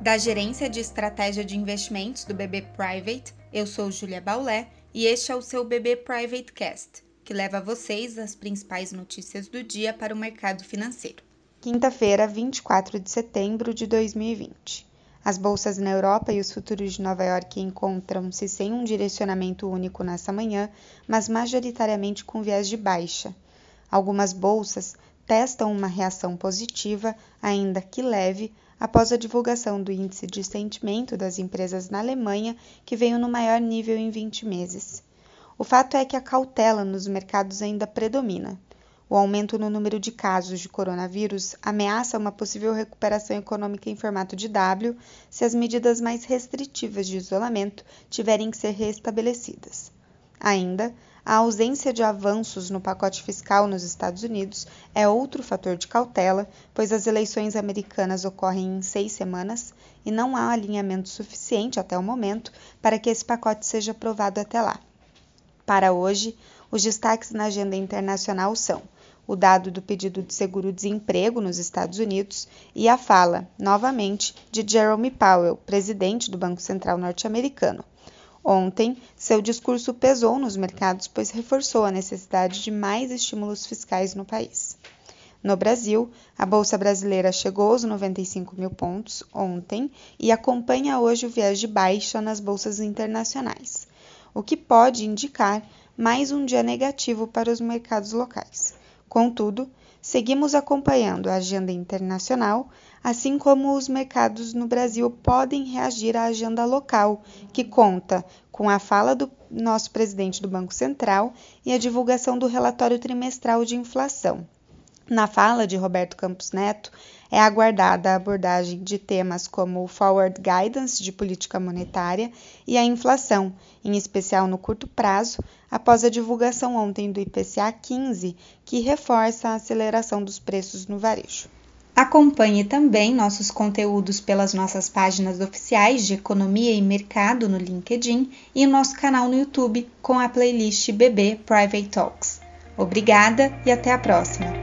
Da Gerência de Estratégia de Investimentos do BB Private, eu sou Julia Baulé e este é o seu BB Private Cast, que leva a vocês as principais notícias do dia para o mercado financeiro. Quinta-feira, 24 de setembro de 2020. As bolsas na Europa e os futuros de Nova York encontram-se sem um direcionamento único nessa manhã, mas majoritariamente com viés de baixa. Algumas bolsas testam uma reação positiva, ainda que leve, após a divulgação do índice de sentimento das empresas na Alemanha, que veio no maior nível em 20 meses. O fato é que a cautela nos mercados ainda predomina. O aumento no número de casos de coronavírus ameaça uma possível recuperação econômica em formato de W se as medidas mais restritivas de isolamento tiverem que ser restabelecidas. Ainda, a ausência de avanços no pacote fiscal nos Estados Unidos é outro fator de cautela, pois as eleições americanas ocorrem em seis semanas e não há alinhamento suficiente até o momento para que esse pacote seja aprovado até lá. Para hoje, os destaques na agenda internacional são o dado do pedido de seguro-desemprego nos Estados Unidos e a fala, novamente, de Jerome Powell, presidente do Banco Central norte-americano. Ontem, seu discurso pesou nos mercados, pois reforçou a necessidade de mais estímulos fiscais no país. No Brasil, a Bolsa Brasileira chegou aos 95 mil pontos ontem e acompanha hoje o viés de baixa nas bolsas internacionais, o que pode indicar mais um dia negativo para os mercados locais. Contudo, seguimos acompanhando a agenda internacional, assim como os mercados no Brasil podem reagir à agenda local, que conta com a fala do nosso presidente do Banco Central e a divulgação do relatório trimestral de inflação. Na fala de Roberto Campos Neto, é aguardada a abordagem de temas como o Forward Guidance de política monetária e a inflação, em especial no curto prazo, após a divulgação ontem do IPCA 15, que reforça a aceleração dos preços no varejo. Acompanhe também nossos conteúdos pelas nossas páginas oficiais de Economia e Mercado no LinkedIn e nosso canal no YouTube com a playlist BB Private Talks. Obrigada e até a próxima!